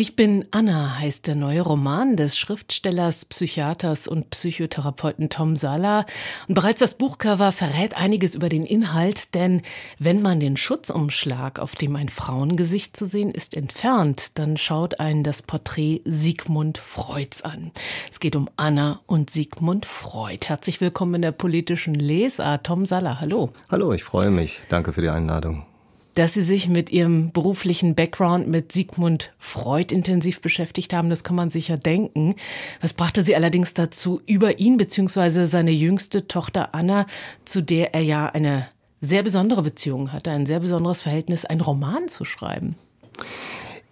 ich bin Anna heißt der neue Roman des Schriftstellers, Psychiaters und Psychotherapeuten Tom Sala. Und bereits das Buchcover verrät einiges über den Inhalt, denn wenn man den Schutzumschlag, auf dem ein Frauengesicht zu sehen ist, entfernt, dann schaut einen das Porträt Sigmund Freuds an. Es geht um Anna und Sigmund Freud. Herzlich willkommen in der politischen Lesart. Tom Sala, hallo. Hallo, ich freue mich. Danke für die Einladung dass Sie sich mit Ihrem beruflichen Background mit Sigmund Freud intensiv beschäftigt haben, das kann man sicher denken. Was brachte Sie allerdings dazu, über ihn bzw. seine jüngste Tochter Anna, zu der er ja eine sehr besondere Beziehung hatte, ein sehr besonderes Verhältnis, einen Roman zu schreiben?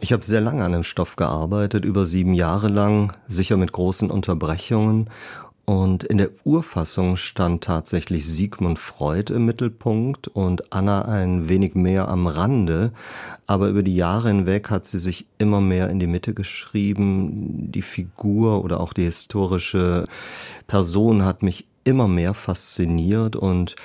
Ich habe sehr lange an dem Stoff gearbeitet, über sieben Jahre lang, sicher mit großen Unterbrechungen. Und in der Urfassung stand tatsächlich Sigmund Freud im Mittelpunkt und Anna ein wenig mehr am Rande. Aber über die Jahre hinweg hat sie sich immer mehr in die Mitte geschrieben. Die Figur oder auch die historische Person hat mich immer mehr fasziniert und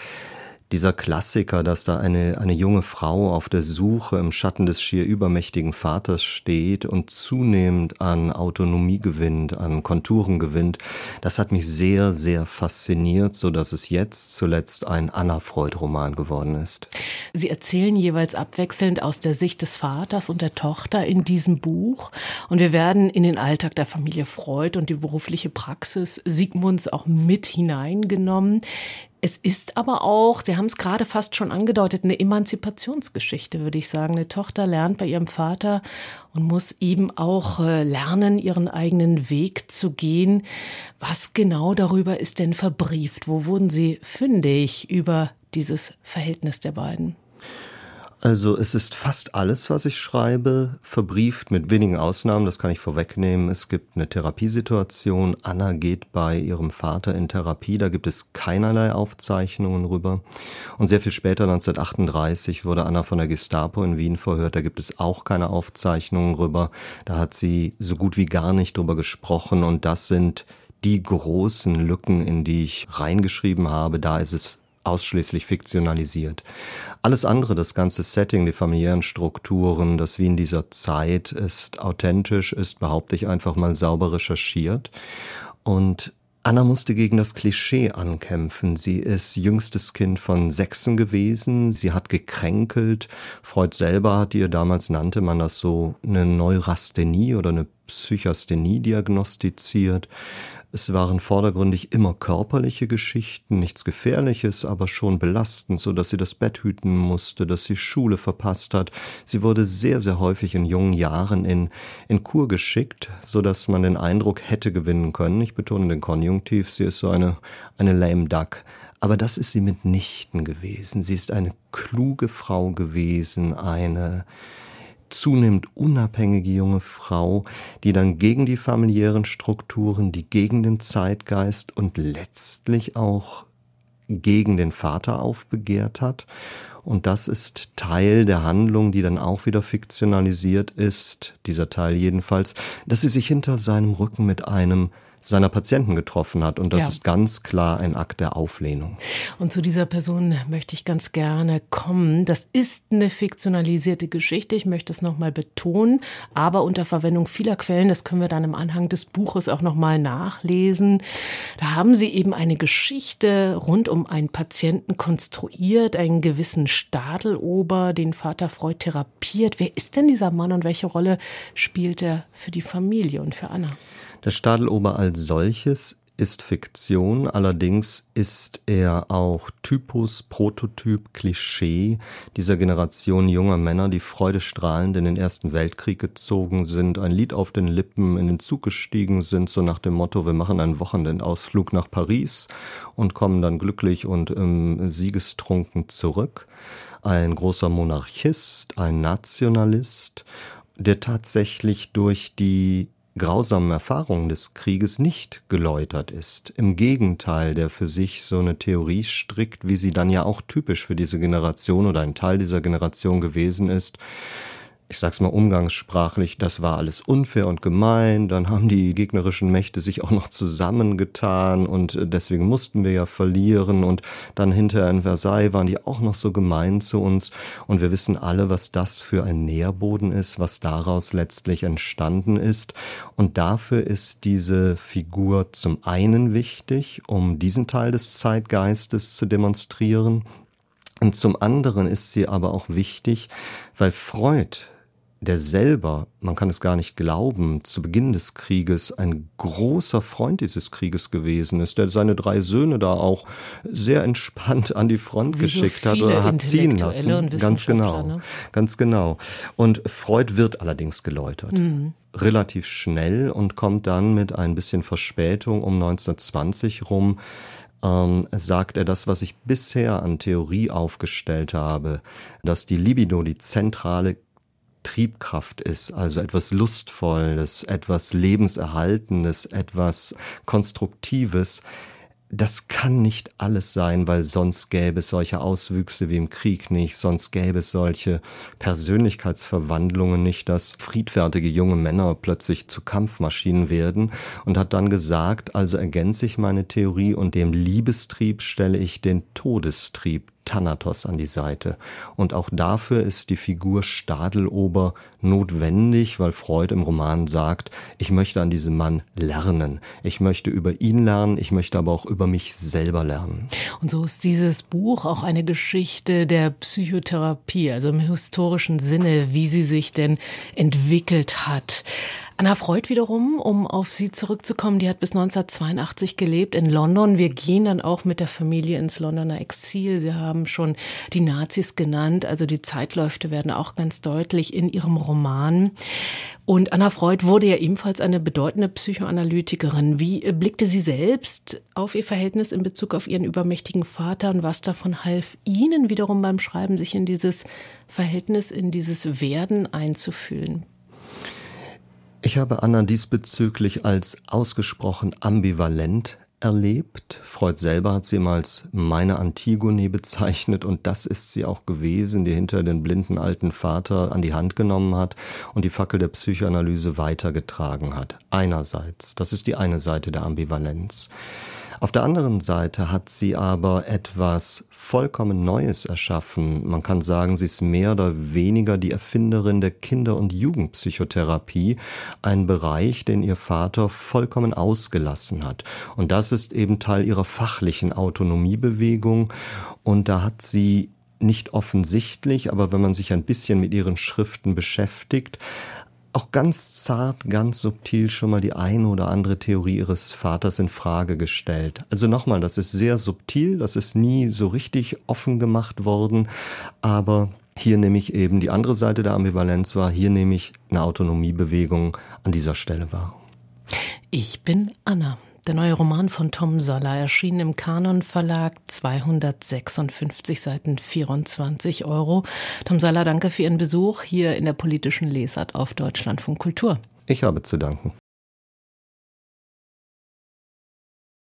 dieser Klassiker, dass da eine, eine junge Frau auf der Suche im Schatten des schier übermächtigen Vaters steht und zunehmend an Autonomie gewinnt, an Konturen gewinnt, das hat mich sehr, sehr fasziniert, so dass es jetzt zuletzt ein Anna Freud Roman geworden ist. Sie erzählen jeweils abwechselnd aus der Sicht des Vaters und der Tochter in diesem Buch und wir werden in den Alltag der Familie Freud und die berufliche Praxis Sigmunds auch mit hineingenommen. Es ist aber auch, Sie haben es gerade fast schon angedeutet, eine Emanzipationsgeschichte, würde ich sagen. Eine Tochter lernt bei ihrem Vater und muss eben auch äh, lernen, ihren eigenen Weg zu gehen. Was genau darüber ist denn verbrieft? Wo wurden Sie fündig über dieses Verhältnis der beiden? Also es ist fast alles, was ich schreibe, verbrieft mit wenigen Ausnahmen, das kann ich vorwegnehmen. Es gibt eine Therapiesituation, Anna geht bei ihrem Vater in Therapie, da gibt es keinerlei Aufzeichnungen rüber. Und sehr viel später, 1938, wurde Anna von der Gestapo in Wien verhört, da gibt es auch keine Aufzeichnungen rüber. Da hat sie so gut wie gar nicht drüber gesprochen und das sind die großen Lücken, in die ich reingeschrieben habe. Da ist es ausschließlich fiktionalisiert. Alles andere, das ganze Setting, die familiären Strukturen, das Wien dieser Zeit ist authentisch, ist, behaupte ich, einfach mal sauber recherchiert. Und Anna musste gegen das Klischee ankämpfen. Sie ist jüngstes Kind von Sechsen gewesen. Sie hat gekränkelt. Freud selber hat ihr, damals nannte man das so, eine Neurasthenie oder eine Psychasthenie diagnostiziert. Es waren vordergründig immer körperliche Geschichten, nichts Gefährliches, aber schon belastend, so dass sie das Bett hüten musste, dass sie Schule verpasst hat. Sie wurde sehr, sehr häufig in jungen Jahren in, in Kur geschickt, so dass man den Eindruck hätte gewinnen können. Ich betone den Konjunktiv, sie ist so eine, eine lame duck. Aber das ist sie mitnichten gewesen. Sie ist eine kluge Frau gewesen, eine, zunehmend unabhängige junge Frau, die dann gegen die familiären Strukturen, die gegen den Zeitgeist und letztlich auch gegen den Vater aufbegehrt hat. Und das ist Teil der Handlung, die dann auch wieder fiktionalisiert ist, dieser Teil jedenfalls, dass sie sich hinter seinem Rücken mit einem seiner Patienten getroffen hat. Und das ja. ist ganz klar ein Akt der Auflehnung. Und zu dieser Person möchte ich ganz gerne kommen. Das ist eine fiktionalisierte Geschichte. Ich möchte es nochmal betonen, aber unter Verwendung vieler Quellen. Das können wir dann im Anhang des Buches auch nochmal nachlesen. Da haben Sie eben eine Geschichte rund um einen Patienten konstruiert, einen gewissen Stadelober, den Vater Freud therapiert. Wer ist denn dieser Mann und welche Rolle spielt er für die Familie und für Anna? Der Stadelober als solches ist Fiktion, allerdings ist er auch Typus, Prototyp, Klischee dieser Generation junger Männer, die freudestrahlend in den Ersten Weltkrieg gezogen sind, ein Lied auf den Lippen in den Zug gestiegen sind, so nach dem Motto, wir machen einen Wochenendausflug nach Paris und kommen dann glücklich und ähm, siegestrunken zurück. Ein großer Monarchist, ein Nationalist, der tatsächlich durch die grausamen Erfahrungen des Krieges nicht geläutert ist. Im Gegenteil, der für sich so eine Theorie strickt, wie sie dann ja auch typisch für diese Generation oder ein Teil dieser Generation gewesen ist, ich sag's mal umgangssprachlich, das war alles unfair und gemein, dann haben die gegnerischen Mächte sich auch noch zusammengetan und äh, deswegen mussten wir ja verlieren. Und dann hinterher in Versailles waren die auch noch so gemein zu uns. Und wir wissen alle, was das für ein Nährboden ist, was daraus letztlich entstanden ist. Und dafür ist diese Figur zum einen wichtig, um diesen Teil des Zeitgeistes zu demonstrieren, und zum anderen ist sie aber auch wichtig, weil Freud der selber, man kann es gar nicht glauben, zu Beginn des Krieges ein großer Freund dieses Krieges gewesen ist, der seine drei Söhne da auch sehr entspannt an die Front Wie geschickt so hat oder hat ziehen lassen. Ganz genau, ne? ganz genau. Und Freud wird allerdings geläutert. Mhm. Relativ schnell und kommt dann mit ein bisschen Verspätung um 1920 rum ähm, sagt er das, was ich bisher an Theorie aufgestellt habe, dass die Libido die zentrale Triebkraft ist, also etwas Lustvolles, etwas Lebenserhaltendes, etwas Konstruktives, das kann nicht alles sein, weil sonst gäbe es solche Auswüchse wie im Krieg nicht, sonst gäbe es solche Persönlichkeitsverwandlungen nicht, dass friedfertige junge Männer plötzlich zu Kampfmaschinen werden. Und hat dann gesagt, also ergänze ich meine Theorie und dem Liebestrieb stelle ich den Todestrieb Thanatos an die Seite. Und auch dafür ist die Figur Stadelober notwendig, weil Freud im Roman sagt, ich möchte an diesem Mann lernen. Ich möchte über ihn lernen, ich möchte aber auch über mich selber lernen. Und so ist dieses Buch auch eine Geschichte der Psychotherapie, also im historischen Sinne, wie sie sich denn entwickelt hat. Anna Freud wiederum, um auf sie zurückzukommen, die hat bis 1982 gelebt in London. Wir gehen dann auch mit der Familie ins Londoner Exil. Sie haben schon die Nazis genannt, also die Zeitläufe werden auch ganz deutlich in ihrem Roman. Und Anna Freud wurde ja ebenfalls eine bedeutende Psychoanalytikerin. Wie blickte sie selbst auf ihr Verhältnis in Bezug auf ihren übermächtigen Vater und was davon half Ihnen wiederum beim Schreiben, sich in dieses Verhältnis, in dieses Werden einzufühlen? Ich habe Anna diesbezüglich als ausgesprochen ambivalent erlebt. Freud selber hat sie mal als meine Antigone bezeichnet und das ist sie auch gewesen, die hinter den blinden alten Vater an die Hand genommen hat und die Fackel der Psychoanalyse weitergetragen hat. Einerseits, das ist die eine Seite der Ambivalenz. Auf der anderen Seite hat sie aber etwas vollkommen Neues erschaffen. Man kann sagen, sie ist mehr oder weniger die Erfinderin der Kinder- und Jugendpsychotherapie, ein Bereich, den ihr Vater vollkommen ausgelassen hat. Und das ist eben Teil ihrer fachlichen Autonomiebewegung. Und da hat sie nicht offensichtlich, aber wenn man sich ein bisschen mit ihren Schriften beschäftigt, auch ganz zart, ganz subtil schon mal die eine oder andere Theorie ihres Vaters in Frage gestellt. Also nochmal, das ist sehr subtil, das ist nie so richtig offen gemacht worden, aber hier nehme ich eben die andere Seite der Ambivalenz wahr, hier nehme ich eine Autonomiebewegung an dieser Stelle wahr. Ich bin Anna. Der neue Roman von Tom Soller erschien im Kanon Verlag, 256 Seiten, 24 Euro. Tom Soller, danke für Ihren Besuch hier in der politischen Lesart auf Deutschlandfunk Kultur. Ich habe zu danken.